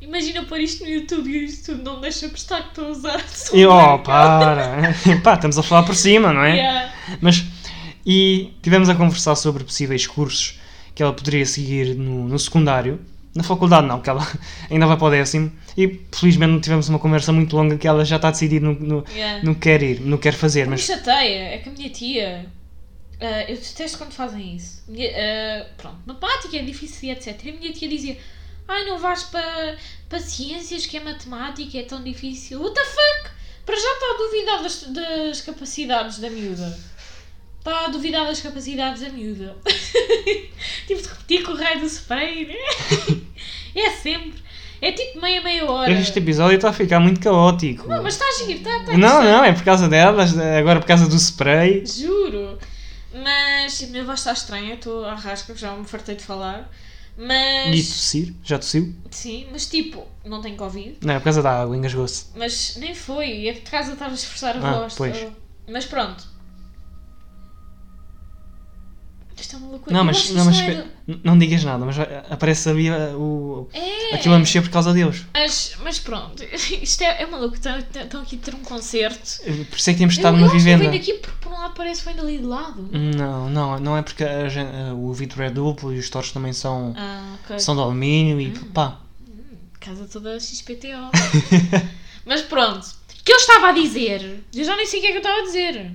Imagina pôr isto no YouTube e isto não deixa prestar que estou a usar. E oh, para! Pá, estamos a falar por cima, não é? Yeah. Mas. E tivemos a conversar sobre possíveis cursos que ela poderia seguir no, no secundário. Na faculdade não, que ela ainda vai para o décimo. E felizmente tivemos uma conversa muito longa que ela já está decidida no, no, Yeah. no que quer ir, no que quer fazer. Que me Mas chateia é que a minha tia. ah, eu detesto quando fazem isso. Minha- ah, pronto, matemática é difícil e etc. E a minha tia dizia: Ai, não vais para para ciências, que é matemática, é tão difícil. What the fuck? Para já está a duvidar das, das capacidades da miúda. Está a duvidar das capacidades da miúda. Tive de repetir com o raio do spray, né? É sempre. É tipo meia, meia hora. Este episódio está a ficar muito caótico. Não, mas está a giro, está tá Não, não, é por causa delas, agora por causa do spray. Juro. Mas a minha voz está estranha, estou à rasca, já me fartei de falar. Mas. E tossir, já tossiu? Sim, mas tipo, não tenho Covid. Não, é por causa da água, engasgou-se. Mas nem foi, é por causa de estar a esforçar a Ah, voz. pois. Mas pronto. Isto é uma loucura. Não, Eu mas, não, mas não digas nada, mas aparece ali uh, o, É, aquilo a mexer por causa deles. mas, mas pronto, isto é, é maluco. Estão, estão aqui a ter um concerto. Por isso é que temos Eu, estado eu numa vivenda. vem daqui porque por um lado parece que vem dali de lado. Não, não, não é porque a uh, o vidro é duplo e os torres também são, Ah, ok. são de alumínio e Hum. pá. Casa toda XPTO. Mas pronto. O que eu estava a dizer? Eu já nem sei o que é que eu estava a dizer.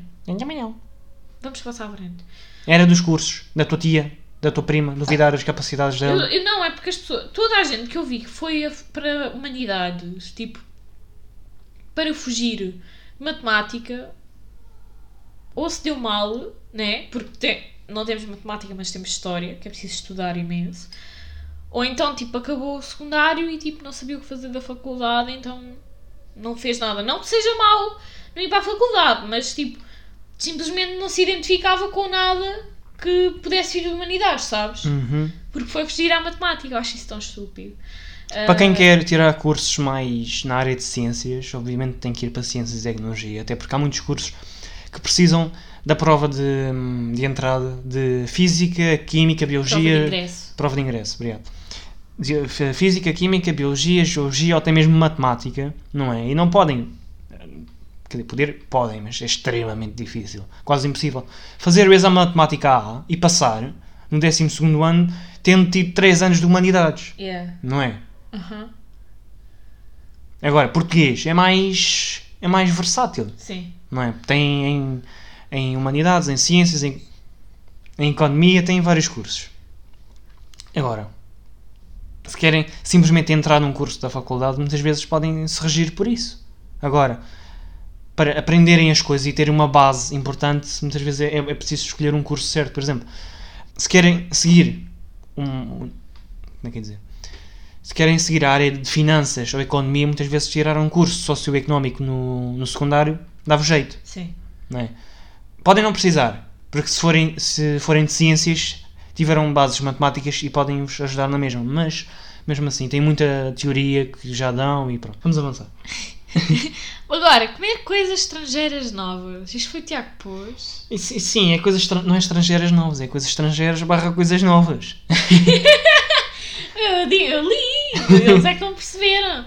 Vamos passar à frente. Era dos cursos, da tua tia, da tua prima, duvidar as capacidades Eu, dela. eu- não, é porque as pessoas. Toda a gente que eu vi que foi a- para humanidades, tipo. Para fugir de matemática. Ou se deu mal, né? Porque tem- não temos matemática, mas temos história, que é preciso estudar imenso. Ou então, tipo, acabou o secundário e, tipo, não sabia o que fazer da faculdade, então não fez nada. Não que seja mau não ir para a faculdade, mas, tipo, simplesmente não se identificava com nada que pudesse vir de humanidades, sabes? Uhum. Porque foi fugir à matemática, eu acho isso tão estúpido. Para quem Ah, quer tirar cursos mais na área de ciências, obviamente tem que ir para ciências e tecnologia, até porque há muitos cursos que precisam da prova de, de entrada de física, química, prova de biologia. ingresso. Prova de ingresso, obrigado. Física, química, biologia, geologia ou até mesmo matemática, não é? E não podem, quer dizer, poder, podem, mas é extremamente difícil, quase impossível, fazer o exame de matemática A e passar no 12 ano, tendo tido 3 anos de humanidades, Yeah. não é? Aham. Agora, português é mais, é mais versátil, Sim. não é? Tem em, em humanidades, em ciências, em, em economia, tem vários cursos. Agora, se querem simplesmente entrar num curso da faculdade, muitas vezes podem se regir por isso. Agora, para aprenderem as coisas e terem uma base importante, muitas vezes é, é preciso escolher um curso certo. Por exemplo, se querem seguir um. Como é que é dizer? Se querem seguir a área de finanças ou economia, muitas vezes tirar um curso socioeconómico no, no secundário dá-vos jeito Sim. não é? Podem não precisar, porque se forem, se forem de ciências, tiveram bases matemáticas e podem vos ajudar na mesma, mas mesmo assim, tem muita teoria que já dão e pronto. Vamos avançar. Agora, comer coisas estrangeiras novas. Isto foi o Tiago pôs. Si- sim, é coisas não é estrangeiras novas, é coisas estrangeiras barra coisas novas. Eu, eu li! Eles é que não perceberam.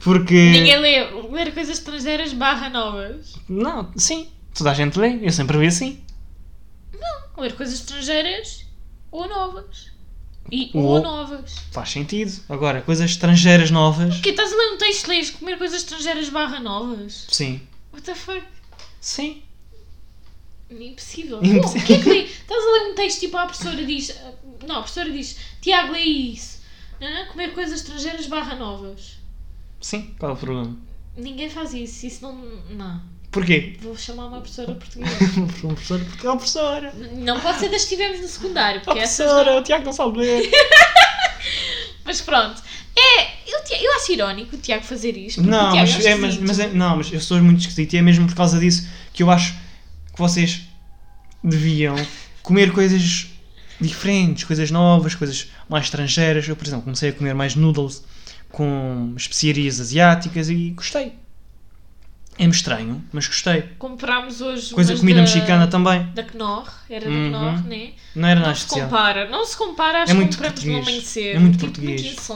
Porque. Ninguém lê. Ler coisas estrangeiras barra novas. Não, sim, toda a gente lê, eu sempre vi assim. Ler coisas estrangeiras ou novas. E, Ou- ou novas. Faz sentido. Agora, coisas estrangeiras novas. Porque estás a ler um texto lês comer coisas estrangeiras barra novas? Sim. What the fuck? Sim. Impossível. Impossível. O que é que lê? Estás a ler um texto tipo a professora diz. Não, a professora diz Tiago, lê isso. Não, não, comer coisas estrangeiras barra novas. Sim, qual é o problema? Ninguém faz isso. Isso não. Não. Porquê? Vou chamar uma professora portuguesa. professora, porque é uma professora. Não pode ser das que tivemos no secundário. Porque essas professora, não. o Tiago não sabe ler. Mas pronto. É, eu, eu acho irónico o Tiago fazer isto. Não, mas, é, mas, esquisito. mas é- não, mas eu sou muito esquisito e é mesmo por causa disso que eu acho que vocês deviam comer coisas diferentes, coisas novas, coisas mais estrangeiras. Eu, por exemplo, comecei a comer mais noodles com especiarias asiáticas e gostei. É-me estranho, mas gostei. Comprámos hoje. Coisa umas comida da, mexicana também. Da Knorr. Era da Uhum. Knorr, né? Não era Não nada se especial. compara. Não se compara. Acho É que muito compramos no português. amanhecer. É muito tipo, português.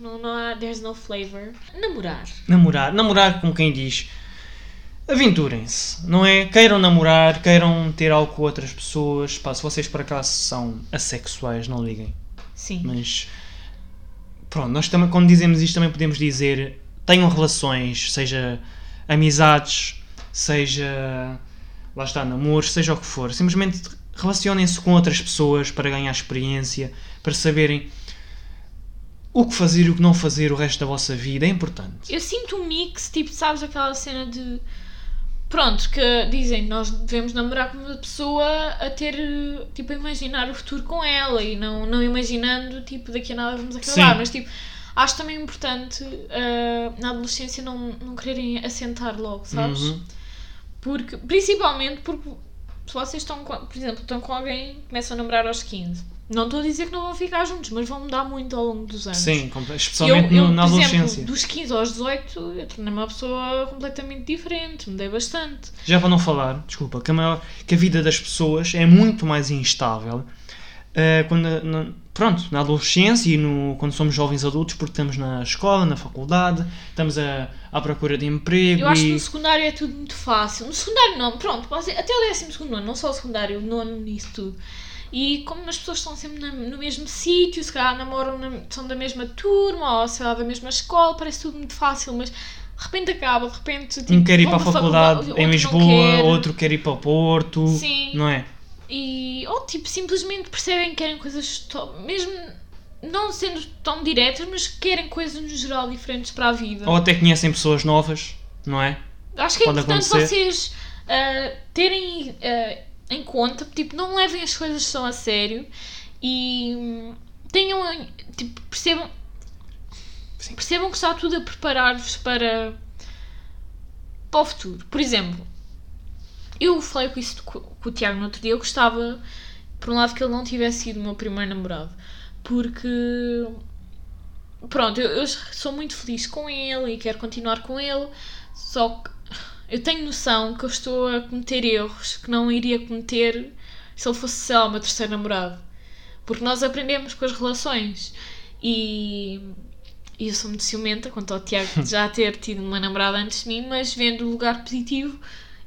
Não, não há. There's no flavor. Namorar. Namorar. Namorar com quem diz. Aventurem-se, não é? Queiram namorar, queiram ter algo com outras pessoas. Pá, se vocês por acaso são assexuais, não liguem. Sim. Mas pronto, nós também, quando dizemos isto, também podemos dizer tenham relações, seja amizades, seja lá está, namoros, seja o que for. Simplesmente relacionem-se com outras pessoas para ganhar experiência, para saberem o que fazer e o que não fazer o resto da vossa vida. É importante. Eu sinto um mix, tipo, sabes aquela cena de. Pronto, que dizem nós devemos namorar com uma pessoa a ter, tipo, a imaginar o futuro com ela e não, não imaginando, tipo, daqui a nada vamos acabar. Sim. Mas, tipo, Acho também importante ah, na adolescência não, não quererem assentar logo, sabes? Uhum. Porque, principalmente porque se vocês estão, com, por exemplo, estão com alguém começam a namorar aos 15. Não estou a dizer que não vão ficar juntos, mas vão mudar muito ao longo dos anos. Sim, especialmente eu, eu, na adolescência. Exemplo, dos 15 aos 18, eu tornei-me uma pessoa completamente diferente, mudei bastante. Já para não falar, desculpa, que a, maior, que a vida das pessoas é muito mais instável eh, quando, pronto, na adolescência e no, quando somos jovens adultos, porque estamos na escola, na faculdade, estamos a, à procura de emprego Eu acho que e no secundário é tudo muito fácil. No secundário não, pronto, ser- até o 12 ano, não só o secundário, o nono nisso tudo. E como as pessoas estão sempre na- no mesmo sítio, se calhar namoram, na- são da mesma turma ou sei lá, da mesma escola, parece tudo muito fácil, mas de repente acaba, de repente. Tipo, um quer ir para a faculdade outro em Lisboa, quer. outro quer ir para o Porto, Sim. não é? E, ou tipo, simplesmente percebem que querem coisas, to- mesmo não sendo tão diretas, mas que querem coisas no geral diferentes para a vida. Ou até conhecem pessoas novas, não é? Acho que é Pode importante acontecer. vocês ah, terem ah, em conta, tipo, não levem as coisas só a sério e hum, tenham, tipo, percebam, Sim. percebam que está tudo a preparar-vos para, para o futuro. Por exemplo, eu falei com isso com, o Tiago no outro dia, eu gostava, por um lado, que ele não tivesse sido o meu primeiro namorado, porque pronto, eu, eu sou muito feliz com ele e quero continuar com ele, só que eu tenho noção que eu estou a cometer erros que não iria cometer se ele fosse, sei lá, o meu terceiro namorado. Porque nós aprendemos com as relações e, e eu sou muito ciumenta quanto ao Tiago já ter tido uma namorada antes de mim, mas vendo o lugar positivo,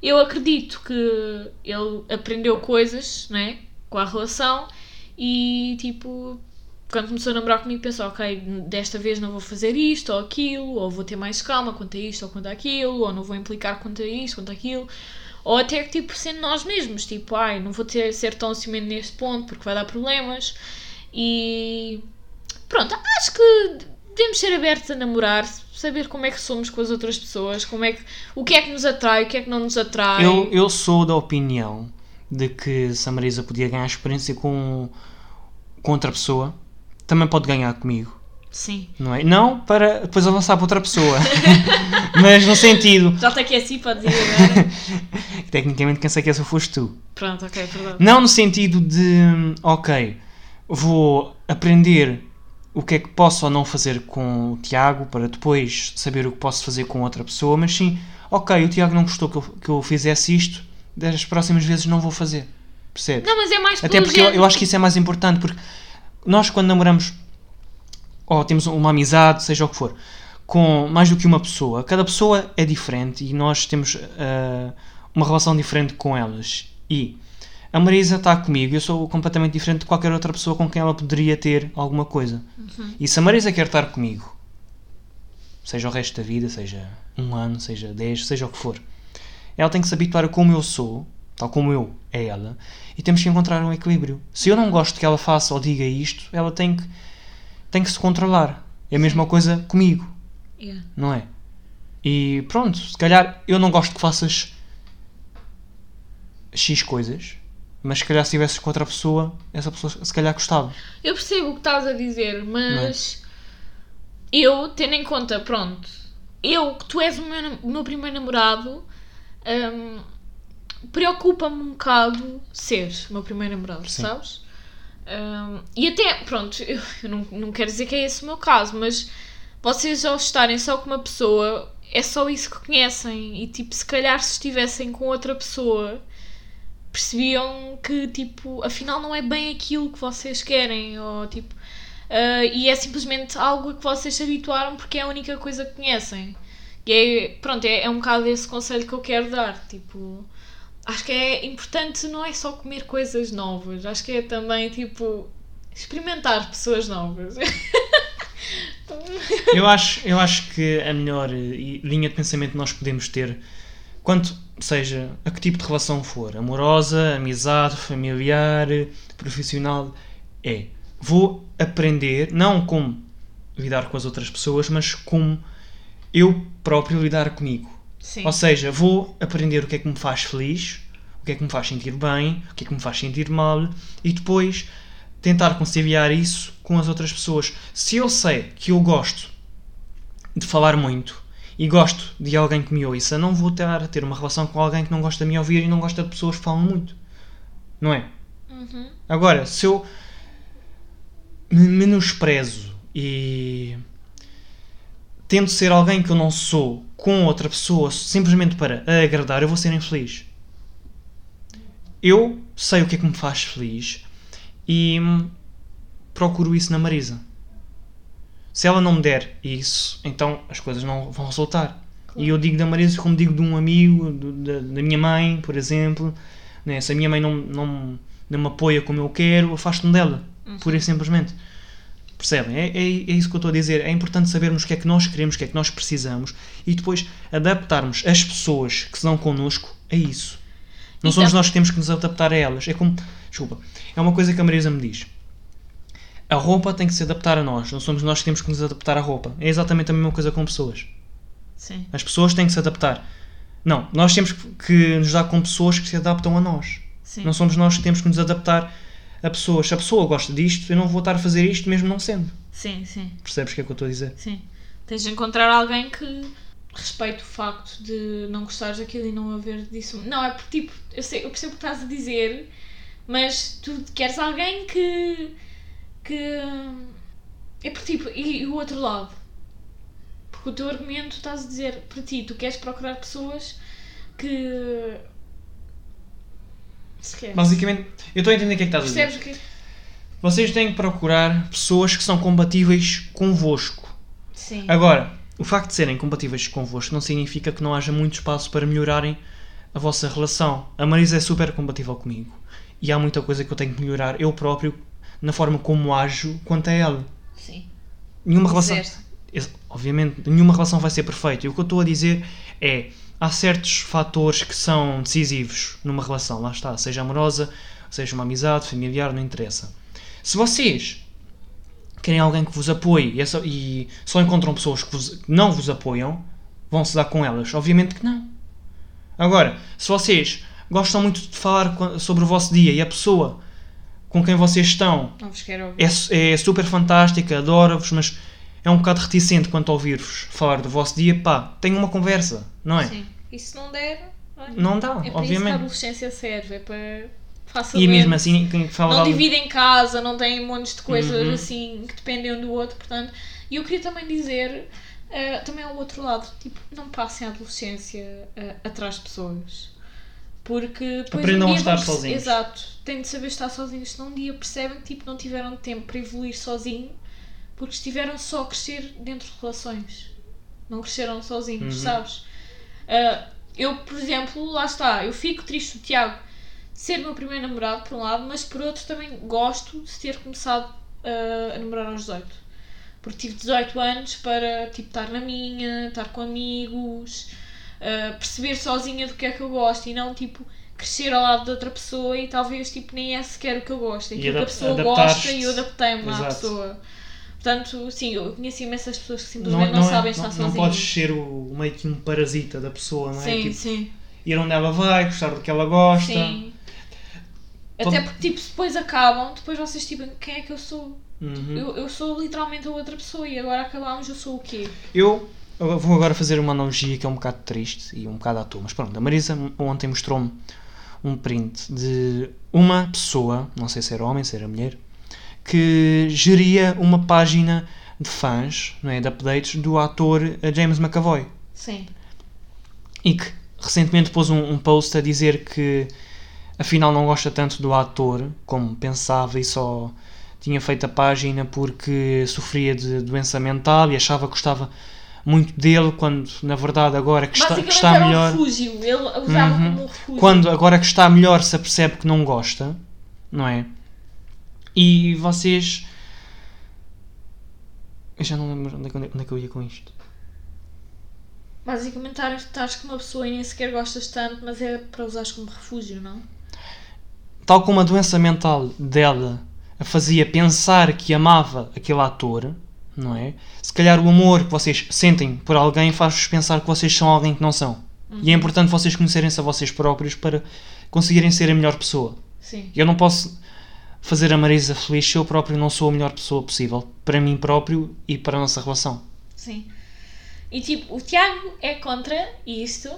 eu acredito que ele aprendeu coisas, né, com a relação e tipo, quando começou a namorar comigo pensou, ok, desta vez não vou fazer isto ou aquilo, ou vou ter mais calma quanto a isto ou quanto a aquilo, ou não vou implicar quanto a isto, quanto a aquilo. Ou até que, tipo, sendo nós mesmos, tipo, ai, não vou ter, ser tão ciumento neste ponto porque vai dar problemas. E pronto, acho que devemos ser abertos a namorar, saber como é que somos com as outras pessoas, como é que, o que é que nos atrai, o que é que não nos atrai. Eu, eu sou da opinião de que se a Marisa podia ganhar experiência com, com outra pessoa, também pode ganhar comigo, Sim. não é? Não para depois avançar para outra pessoa, mas no sentido Já está aqui assim para dizer agora. que tecnicamente quem sei que essa foste tu. Pronto, ok, perdão. Não no sentido de, ok, vou aprender o que é que posso ou não fazer com o Tiago para depois saber o que posso fazer com outra pessoa, mas sim, ok, o Tiago não gostou que eu, que eu fizesse isto, das próximas vezes não vou fazer. Percebes? Não, mas é mais Até porque eu, eu acho que isso é mais importante, porque nós quando namoramos ou temos uma amizade, seja o que for, com mais do que uma pessoa, cada pessoa é diferente e nós temos ah, uma relação diferente com elas. E a Marisa está comigo, eu sou completamente diferente de qualquer outra pessoa com quem ela poderia ter alguma coisa. E se a Marisa quer estar comigo, seja o resto da vida, seja um ano, seja dez, seja o que for, ela tem que se habituar a como eu sou, tal como eu é ela, e temos que encontrar um equilíbrio. Se eu não gosto que ela faça ou diga isto, ela tem que, tem que se controlar. É a mesma coisa comigo, Yeah. não é? E pronto, se calhar eu não gosto que faças X coisas, mas se calhar se estivesses com outra pessoa, essa pessoa se calhar gostava. Eu percebo o que estás a dizer, mas eu, tendo em conta, pronto, eu que tu és o meu, o meu primeiro namorado, hum, preocupa-me um bocado seres o meu primeiro namorado, Sim. sabes? Hum, e até, pronto, eu, eu não, não quero dizer que é esse o meu caso, mas vocês ao estarem só com uma pessoa, é só isso que conhecem. E tipo, se calhar se estivessem com outra pessoa, percebiam que tipo, afinal não é bem aquilo que vocês querem, ou tipo, ah, e é simplesmente algo a que vocês se habituaram porque é a única coisa que conhecem. E é, pronto, é, é um bocado esse conselho que eu quero dar, tipo, acho que é importante não é só comer coisas novas, acho que é também tipo experimentar pessoas novas. Eu acho, eu acho que a melhor eh, linha de pensamento que nós podemos ter, quanto seja a que tipo de relação for, amorosa, amizade, familiar, profissional, é vou aprender não como lidar com as outras pessoas, mas como eu próprio lidar comigo. Sim. Ou seja, vou aprender o que é que me faz feliz, o que é que me faz sentir bem, o que é que me faz sentir mal e depois tentar conciliar isso com as outras pessoas. Se eu sei que eu gosto de falar muito e gosto de alguém que me ouça, não vou estar a ter uma relação com alguém que não gosta de me ouvir e não gosta de pessoas que falam muito. Não é? Uhum. Agora, se eu me menosprezo e tento ser alguém que eu não sou com outra pessoa simplesmente para agradar, eu vou ser infeliz. Eu sei o que é que me faz feliz e procuro isso na Marisa. Se ela não me der isso, então as coisas não vão resultar. E eu digo da Marisa como digo de um amigo, do- da, da minha mãe, por exemplo. Né? Se a minha mãe não, não, não me apoia como eu quero, afasto-me dela. Pura e simplesmente. Percebem? É, é, é isso que eu estou a dizer. É importante sabermos o que é que nós queremos, o que é que nós precisamos e depois adaptarmos as pessoas que se dão connosco a isso. Não E somos nós que temos que nos adaptar a elas. É como. Desculpa. É uma coisa que a Marisa me diz. A roupa tem que se adaptar a nós. Não somos nós que temos que nos adaptar à roupa. É exatamente a mesma coisa com pessoas. Sim. As pessoas têm que se adaptar. Não, nós temos que nos dar com pessoas que se adaptam a nós. Sim. Não somos nós que temos que nos adaptar a pessoas. Se a pessoa gosta disto, eu não vou estar a fazer isto mesmo não sendo. Sim, sim, Percebes o que é que eu estou a dizer? sim. Tens de encontrar alguém que respeite o facto de não gostares daquilo e não haver disso. Não, é porque tipo, eu, sei, eu percebo o que estás a dizer, mas tu queres alguém que. Que. É porque tipo, e, e o outro lado? Porque o teu argumento estás a dizer para ti, tu queres procurar pessoas que. Se quer. Basicamente, eu estou a entender o que é que estás a dizer. Percebes o que Vocês têm que procurar pessoas que são compatíveis convosco. Sim. Agora, o facto de serem compatíveis convosco não significa que não haja muito espaço para melhorarem a vossa relação. A Marisa é super compatível comigo. E há muita coisa que eu tenho que melhorar eu próprio na forma como ajo quanto a ela. Sim. Nenhuma relação. Obviamente, nenhuma relação vai ser perfeita. E o que eu estou a dizer é: há certos fatores que são decisivos numa relação, lá está, seja amorosa, seja uma amizade, familiar, não interessa. Se vocês querem alguém que vos apoie e, essa- e só encontram pessoas que, vos- que não vos apoiam, vão se dar com elas? Obviamente que não. Agora, se vocês gostam muito de falar sobre o vosso dia e a pessoa com quem vocês estão Não vos quero ouvir. é, é super fantástica, adoro-vos, mas é um bocado reticente quanto a ouvir-vos falar do vosso dia, pá, tenham uma conversa, não é? Sim. E se não der, olha, Não dá, é para isso que a obviamente. adolescência serve, é para faça E mesmo assim, quem fala Não de algo- dividem casa, não têm montes de coisas Uhum. assim que dependem um do outro, portanto. E eu queria também dizer, eh, também ao outro lado, tipo, não passem a adolescência eh, atrás de pessoas. Porque depois Aprendam um a estar vão sozinhos. Exato, têm de saber estar sozinhos, senão um dia percebem que tipo, não tiveram tempo para evoluir sozinho porque estiveram só a crescer dentro de relações. Não cresceram sozinhos, Uhum. sabes? Ah, eu, por exemplo, lá está, eu fico triste do Tiago de ser meu primeiro namorado, por um lado, mas por outro também gosto de ter começado ah, a namorar aos 18. Porque tive 18 anos para tipo, estar na minha, estar com amigos, ah, perceber sozinha do que é que eu gosto e não tipo crescer ao lado de outra pessoa e talvez tipo, nem é sequer o que eu gosto. É E aquilo que a pessoa gosta e eu adaptei-me à pessoa. Portanto, sim, eu conheço imensas pessoas que não, simplesmente não, não, é- sabem não, estar não sozinhas. podes ser o, meio que um parasita da pessoa, não é? Sim, Tipo, sim. ir onde ela vai, gostar do que ela gosta. Sim. Todo- Até porque, tipo, depois acabam, depois vocês, tipo, quem é que eu sou? Uhum. Eu, eu sou literalmente a outra pessoa e agora acabámos, eu sou o quê? Eu eu vou agora fazer uma analogia que é um bocado triste e um bocado à toa, mas pronto, a Marisa ontem mostrou-me um print de uma pessoa, não sei se era homem, se era mulher, que geria uma página de fãs, não é, de updates do ator James McAvoy Sim. e que recentemente pôs um, um post a dizer que afinal não gosta tanto do ator como pensava e só tinha feito a página porque sofria de doença mental e achava que gostava muito dele quando na verdade agora que está, que está melhor um refúgio. Ele usava Uhum. como um refúgio. quando agora que está melhor se apercebe que não gosta não é e vocês eu já não lembro onde é que, onde é que eu ia com isto Basicamente estás com uma pessoa e nem sequer gostas tanto, mas é para usares como refúgio, não? tal como a doença mental dela a fazia pensar que amava aquele ator, não é? Se calhar o amor que vocês sentem por alguém faz-vos pensar que vocês são alguém que não são. E é importante vocês conhecerem-se a vocês próprios para conseguirem ser a melhor pessoa. Sim. Eu não posso fazer a Marisa feliz se eu próprio não sou a melhor pessoa possível para mim próprio e para a nossa relação. Sim. E tipo, o Tiago é contra isto,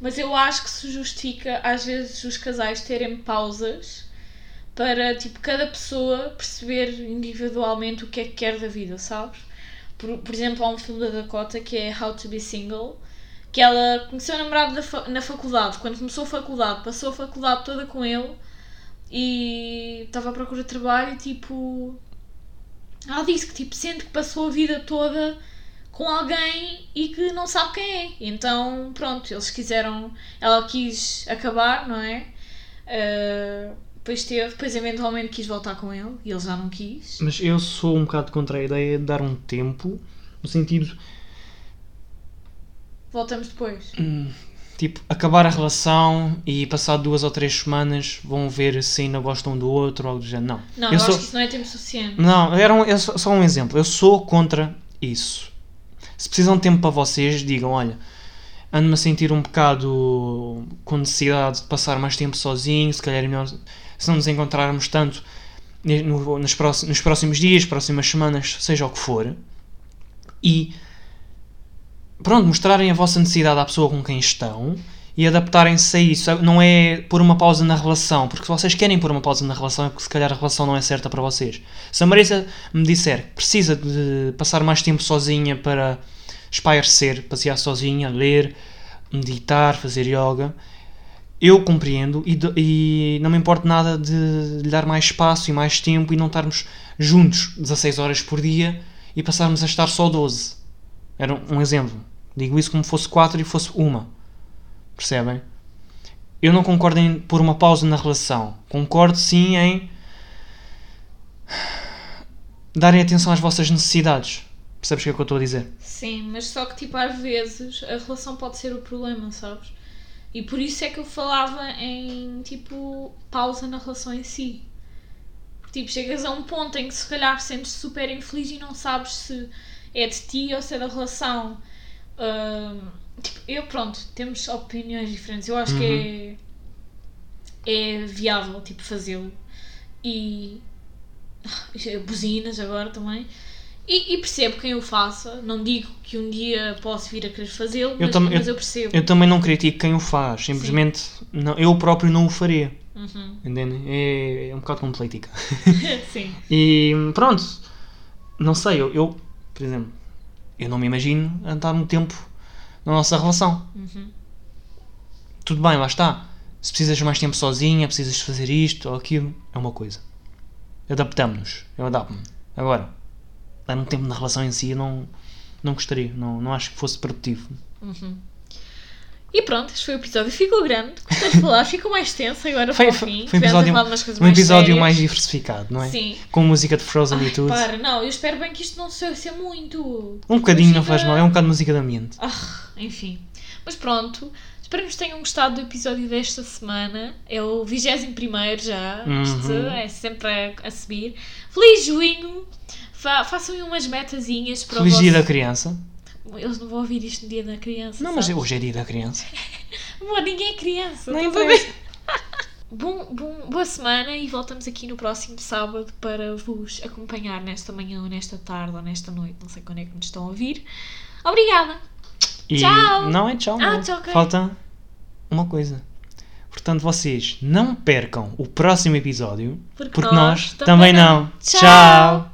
mas eu acho que se justifica às vezes os casais terem pausas para tipo cada pessoa perceber individualmente o que é que quer da vida, sabes? Por, por exemplo, há um filme da Dakota que é How to Be Single, que ela conheceu o namorado fa- na faculdade. Quando começou a faculdade, passou a faculdade toda com ele e estava à procura de trabalho e tipo. Ela disse que tipo, sente que passou a vida toda com alguém e que não sabe quem é. Então, pronto, eles quiseram. Ela quis acabar, não é? Ah, depois teve, depois eventualmente quis voltar com ele e ele já não quis. Mas eu sou um bocado contra a ideia de dar um tempo, no sentido, Voltamos depois. tipo, acabar a relação e passado duas ou três semanas vão ver se ainda gostam do outro ou algo do género. Não. Não, eu eu, sou... acho que isso não é tempo suficiente. Não, era um, é só só um exemplo. Eu sou contra isso. Se precisam de tempo para vocês, digam: olha, ando-me a sentir um bocado com necessidade de passar mais tempo sozinho. Se calhar é melhor, se não nos encontrarmos tanto nos próximos dias, próximas semanas, seja o que for. E pronto, mostrarem a vossa necessidade à pessoa com quem estão e adaptarem-se a isso. Não é pôr uma pausa na relação, porque se vocês querem pôr uma pausa na relação é porque se calhar a relação não é certa para vocês. Se a Marisa me disser que precisa de passar mais tempo sozinha para espairecer, passear sozinha, ler, meditar, fazer yoga, eu compreendo e, do- e não me importa nada de lhe dar mais espaço e mais tempo e não estarmos juntos 16 horas por dia e passarmos a estar só 12. Era um exemplo. Digo isso como fosse 4 e fosse uma. Percebem? Eu não concordo em pôr uma pausa na relação. Concordo sim em darem atenção às vossas necessidades. Percebes o que é que eu estou a dizer? Sim, mas só que tipo às vezes a relação pode ser o problema, sabes? E por isso é que eu falava em tipo pausa na relação em si. Tipo, chegas a um ponto em que se calhar sentes super infeliz e não sabes se é de ti ou se é da relação. Ahm, tipo, eu pronto, temos opiniões diferentes. Eu acho que é, é viável tipo fazê-lo. E buzinas agora também. E, e percebo quem o faça. Não digo que um dia posso vir a querer fazê-lo, mas, mas eu percebo. Eu também não critico quem o faz. Simplesmente não, eu próprio não o faria. Uhum. Entendem? É, é um bocado como política. Sim. E pronto, não sei, eu, eu, por exemplo, eu não me imagino andar um tempo na nossa relação. Uhum. Tudo bem, lá está. Se precisas mais tempo sozinha, precisas de fazer isto ou aquilo, é uma coisa. Adaptamos-nos, eu adapto-me. Agora, dar um tempo na relação em si, eu não, não gostaria, não, não acho que fosse produtivo. Uhum. E pronto, este foi o episódio. Ficou grande, gostei de falar, ficou mais tenso agora Foi, para o fim. foi um episódio, um episódio sérias. mais diversificado, não é? Sim. Com música de Frozen e Ai, tudo. para, não, eu espero bem que isto não seja muito. Um bocadinho não faz mal, é um bocado de música de ambiente. Ah, enfim. Mas pronto, espero que tenham gostado do episódio desta semana. É o 21 já. Isto Uhum. é sempre a, a subir. Feliz junho! Fa façam umas metazinhas para Feliz o dia vosso... da criança. Eles não vão ouvir isto no dia da criança. Não, mas sabes? hoje é dia da criança. Amor, ninguém é criança. Nem ver? Bom, bom, boa semana e voltamos aqui no próximo sábado para vos acompanhar nesta manhã, ou nesta tarde, ou nesta noite. Não sei quando é que nos estão a ouvir. Obrigada! E Tchau. Não é tchau, Ah, não. tchau, ok. Falta uma Portanto, vocês não percam o próximo episódio, Porque porque nós nós, também também não. não. Tchau. tchau.